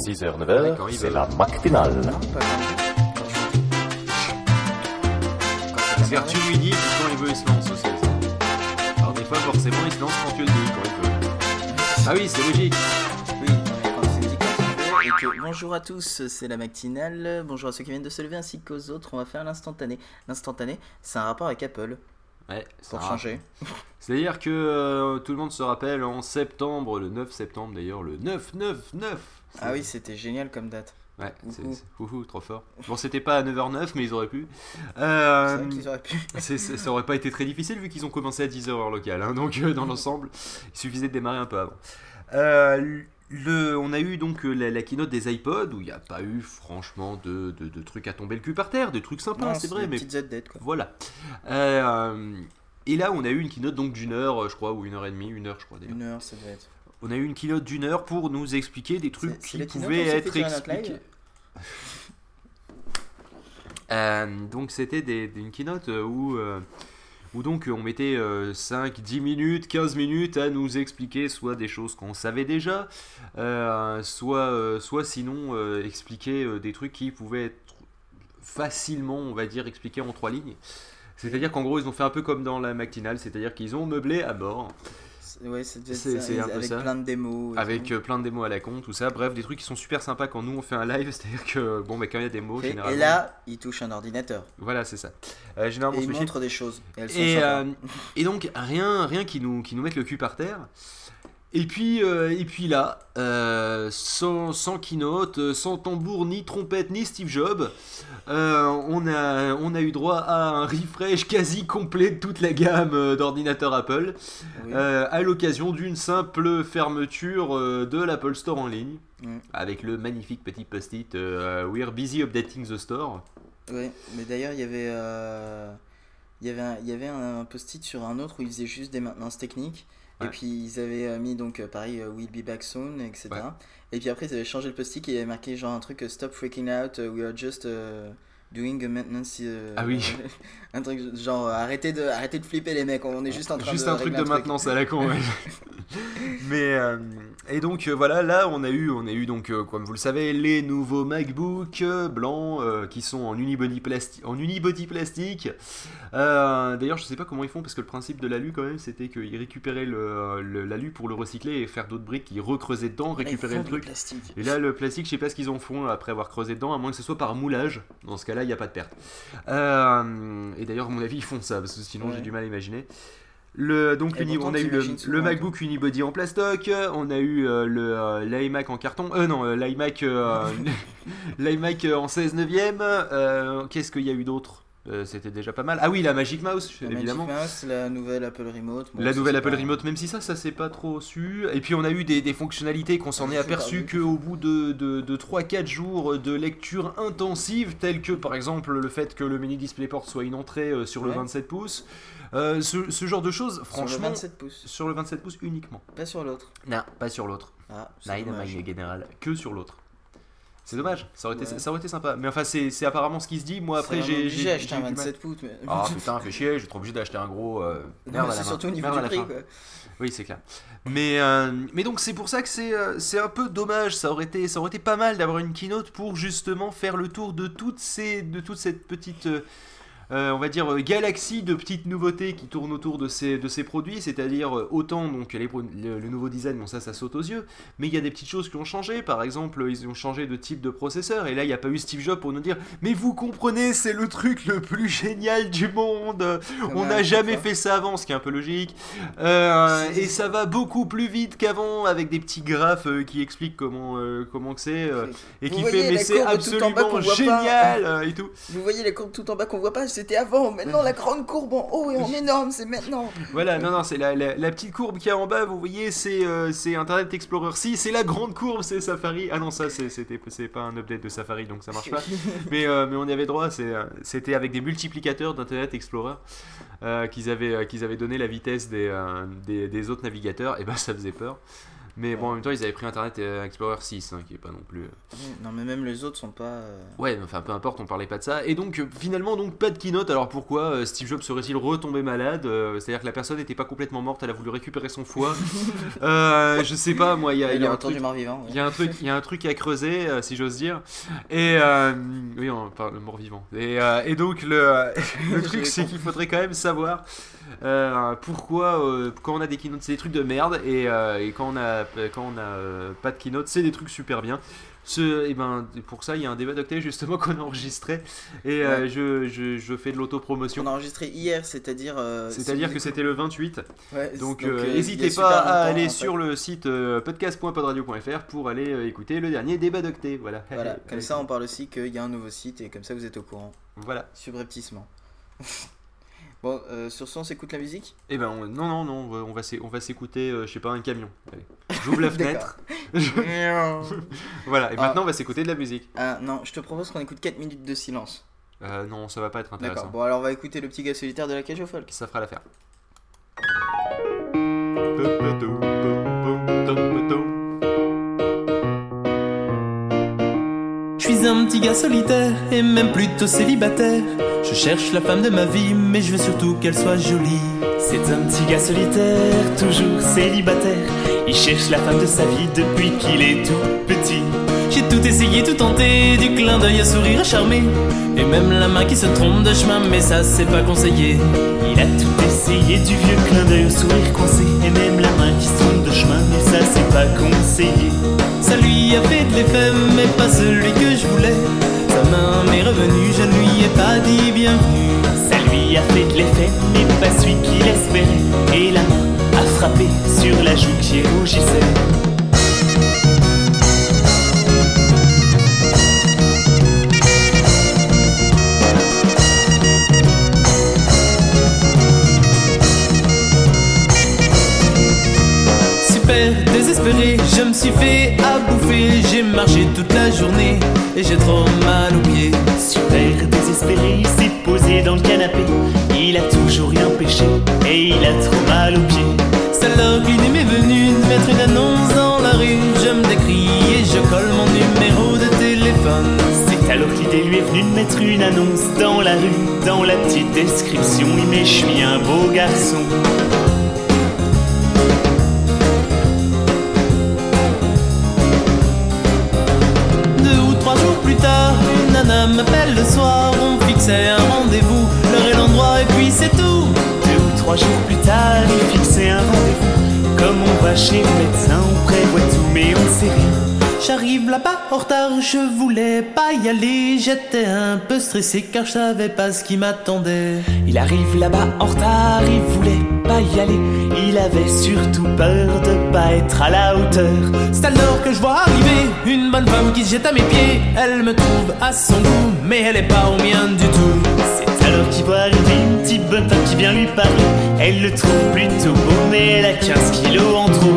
6h, 9h, c'est la matinale. C'est-à-dire, tu lui dis, quand il veut, il se lance aussi. Alors, des fois, forcément, il se lance quand tu le dis, quand il veut. Ah oui, c'est logique. Oui, non, mais quand c'est dit quand il veut, et que bonjour à tous, c'est la matinale. Bonjour à ceux qui viennent de se lever ainsi qu'aux autres. On va faire l'instantané. L'instantané, c'est un rapport avec Apple Ouais, ça pour changer. C'est-à-dire que euh, tout le monde se rappelle en septembre, le 9 septembre d'ailleurs, le 9-9-9. Ah oui, c'était génial comme date. Ouais, c'est Ouhou. c'est- trop fort. Bon, c'était pas à 9h09, mais ils auraient pu. C'est Euh, vrai qu'ils auraient pu. c'est- c'est- ça aurait pas été très difficile vu qu'ils ont commencé à 10h heure locale. hein, donc, euh, dans l'ensemble, il suffisait de démarrer un peu avant. Euh, le, on a eu donc euh, la, la keynote des iPods où il n'y a pas eu franchement de, de- de trucs à tomber le cul par terre, des trucs sympas, c'est vrai, mais ZD quoi. voilà. Et là, on a eu une keynote donc d'une heure, je crois, ou une heure et demie, une heure, je crois d'ailleurs. Une heure, ça devait être. On a eu une keynote d'une heure pour nous expliquer des trucs qui pouvaient être expliqués. Euh, donc c'était des, des- une keynote euh, où, euh, où donc on mettait 5, 10 minutes, 15 minutes à nous expliquer soit des choses qu'on savait déjà, euh, soit, euh, soit sinon euh, expliquer euh, des trucs qui pouvaient être facilement, on va dire, expliqués en trois lignes. C'est-à-dire qu'en gros, ils ont fait un peu comme dans la matinale, c'est-à-dire qu'ils ont meublé à mort. C'est- Ouais, C'est- un peu avec ça. plein de démos. Avec euh, plein de démos à la con, tout ça. Bref, des trucs qui sont super sympas quand nous on fait un live. C'est-à-dire que, bon, bah, quand il y a des mots, généralement. et là, il touche un ordinateur. Voilà, c'est ça. Euh, généralement, Et il montre des choses. Et elles sont et, sympas. euh, et donc rien, rien qui nous, qui nous mette le cul par terre. Et puis, euh, et puis là, euh, sans, sans keynote, euh, sans tambour, ni trompette, ni Steve Jobs, euh, on, a, on a eu droit à un refresh quasi complet de toute la gamme d'ordinateurs Apple, Oui. à l'occasion d'une simple fermeture de l'Apple Store en ligne, Mm. avec le magnifique petit post-it We're busy updating the store. Ouais, mais d'ailleurs, il y avait, il y avait, un, il y avait un, post-it sur un autre où ils faisaient juste des maintenances techniques. Et puis ils avaient euh, mis donc euh, pareil, euh, We'll be back soon, etc. Ouais. Et puis après, ils avaient changé le post-it et il y avait marqué genre un truc Stop freaking out, uh, we are just uh, doing a maintenance. Ah oui. un truc genre arrêtez de, arrêtez de flipper les mecs, on est juste en train Juste de. un truc de maintenance à la con. ouais. Mais euh, et donc euh, voilà, là on a eu, on a eu donc euh, comme vous le savez les nouveaux MacBook blancs qui sont en unibody plastique, en unibody plastique. D'ailleurs je sais pas comment ils font parce que le principe de l'alu quand même c'était qu'ils récupéraient l'alu pour le recycler et faire d'autres briques, ils recreusaient dedans, récupéraient le truc. plastique. Et là, le plastique, je sais pas ce qu'ils en font après avoir creusé dedans, à moins que ce soit par moulage. Dans ce cas-là, il n'y a pas de perte. Et d'ailleurs, à mon avis, ils font ça, parce que sinon, Ouais. j'ai du mal à imaginer. Le, donc, on a eu le. MacBook Unibody en plastoc, on a eu euh, le euh, l'iMac en carton, euh non, euh, l'iMac euh, l'iMac en 16 neuvième. euh, Qu'est-ce qu'il y a eu d'autre? Euh, C'était déjà pas mal. Ah oui, la Magic Mouse, La évidemment. Magic Mouse, la nouvelle Apple Remote. bon, La nouvelle Apple pas- Remote, même si ça, ça s'est pas trop su. Et puis on a eu des, des fonctionnalités qu'on s'en est C'est aperçu qu'au bout de, de, de 3-4 jours de lecture intensive, telles que par exemple le fait que le mini DisplayPort soit une entrée euh, sur le Ouais. 27 pouces. Euh, ce, ce genre de choses, Sur le franchement, 27 pouces, sur le 27 pouces uniquement. pas sur l'autre. Non, pas sur l'autre. Ah, c'est Général, que sur l'autre. C'est dommage, ça aurait, été, Ouais. ça aurait été sympa. Mais enfin, c'est apparemment ce qui se dit. Moi, après, j'ai. j'ai- j'ai un eu du mal. 27 pouces. Mais... Ah putain, fais chier, je vais être obligé d'acheter un gros. euh, merde c'est surtout au niveau Merde du prix. Quoi. Oui, c'est clair. Mais, euh, mais donc c'est pour ça que c'est euh, c'est un peu dommage. Ça aurait été, ça aurait été pas mal d'avoir une keynote pour justement faire le tour de toutes ces, de toute cette petite, euh, on va dire euh, galaxie de petites nouveautés qui tournent autour de ces, de ces produits. C'est-à-dire euh, autant donc les le, le nouveau design, bon ça, ça saute aux yeux. Mais il y a des petites choses qui ont changé. Par exemple, ils ont changé de type de processeur. Et là, il n'y a pas eu Steve Jobs pour nous dire, mais vous comprenez, c'est le truc le plus génial du monde. On n'a jamais fait ça avant, ce qui est un peu logique. Euh, et ça va beaucoup plus vite qu'avant avec des petits graphes euh, qui expliquent comment euh, comment que c'est euh, et Vous qui fait mais c'est absolument génial euh, et tout. Vous voyez les courbes tout en bas qu'on voit pas, c'était avant. Maintenant, la grande courbe en haut et en énorme, c'est maintenant. Voilà, non non, c'est la, la, la petite courbe qui est en bas, vous voyez, c'est euh, Internet Explorer 6, c'est la grande courbe, c'est Safari. Ah non, ça c'est pas un update de Safari donc ça marche pas. mais, euh, mais on y avait droit, euh, c'était avec des multiplicateurs d'Internet Explorer euh, qu'ils avaient, qu'ils avaient donné la vitesse des, des, des autres navigateurs, et ben ça faisait peur. Mais bon, en même temps, ils avaient pris Internet Explorer 6, hein, qui est pas non plus. Oui, Non, mais même les autres sont pas. euh, Ouais, enfin peu importe, on parlait pas de ça. Et donc euh, finalement donc pas de keynote. Alors pourquoi euh, Steve Jobs serait-il retombé malade Euh, C'est-à-dire que la personne n'était pas complètement morte, elle a voulu récupérer son foie. Euh, je sais pas, moi, il y a, y un truc. mort-vivant. Il y a un truc, il y a un truc à creuser, euh, si j'ose dire. Et euh, oui, on parle le mort-vivant. Et, euh, et donc le, le truc, c'est qu'il faudrait quand même savoir euh, pourquoi euh, quand on a des keynotes, c'est des trucs de merde, et, euh, et quand on a quand on a pas de keynote, c'est des trucs super bien. Ce, et ben pour ça, il y a un débat d'octet justement qu'on a enregistré, et Ouais. je, je, je fais de On l'autopromotion. a enregistré hier, c'est-à-dire. C'est-à-dire que c'était le 28. Ouais, Donc n'hésitez pas à aller en fait. sur le site podcast.podradio.fr pour aller écouter le dernier débat d'octet. Voilà. Voilà, Allez, comme allez. ça on parle aussi qu'il y a un nouveau site et comme ça vous êtes au courant. Voilà. Subrepticement. Bon, euh, sur ce, on s'écoute la musique? Et ben on- non non non, on va- on s'écouter euh, je sais pas un camion. J'ouvre la D'accord. fenêtre. voilà, et Ah. maintenant on va s'écouter de la musique. Ah non, je te propose qu'on écoute 4 minutes de silence. Euh, non, ça va pas être D'accord, intéressant. bon alors on va écouter le petit gars solitaire de la cage au folk. Ça fera l'affaire. Je suis un petit gars solitaire et même plutôt célibataire. Je cherche la femme de ma vie, mais je veux surtout qu'elle soit jolie. C'est un petit gars solitaire, toujours célibataire. Il cherche la femme de sa vie depuis qu'il est tout petit. J'ai tout essayé, tout tenté, du clin d'œil à sourire à charmer. Et même la main qui se trompe de chemin, mais ça c'est pas conseillé. Il a tout essayé, du vieux clin d'œil au sourire coincé. Et même la main qui se trompe de chemin, mais ça c'est pas conseillé. Ça lui a fait de l'effet, mais pas celui que je voulais. Sa main m'est revenue, je ne lui ai pas Super désespéré, je me suis fait à bouffer. J'ai marché toute la journée et j'ai trop mal aux pieds. Super désespéré, il s'est posé dans le canapé. Il a toujours rien pêché et il a trop mal aux pieds. C'est alors que l'idée m'est venue de mettre une annonce dans la rue. Je me décris et je colle mon numéro de téléphone. C'est alors que l'idée lui est venue de mettre une annonce dans la rue. Dans la petite description, il met je suis un beau garçon. Trois jours plus tard, il fixait un rendez-vous. Comme on va chez le médecin, on prévoit tout, mais on sait rien. J'arrive là-bas en retard, je voulais pas y aller. J'étais un peu stressé car je savais pas ce qui m'attendait. Il arrive là-bas en retard, il voulait pas y aller. Il avait surtout peur de pas être à la hauteur. C'est alors que je vois arriver une bonne femme qui se jette à mes pieds. Elle me trouve à son goût, mais elle est pas au mien du tout. Alors qu'il voit arriver une petite bonne femme qui vient lui parler. Elle le trouve plutôt beau, mais elle a 15 kilos en trop.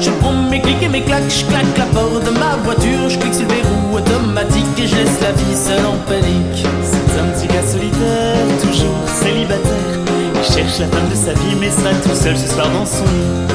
Je prends mes clics et mes claques, je claque la porte de ma voiture, je clique sur le verrou automatique et je laisse la vie seule en panique. C'est un petit gars solitaire, toujours célibataire. Il cherche la femme de sa vie, mais sera tout seul ce soir dans son lit.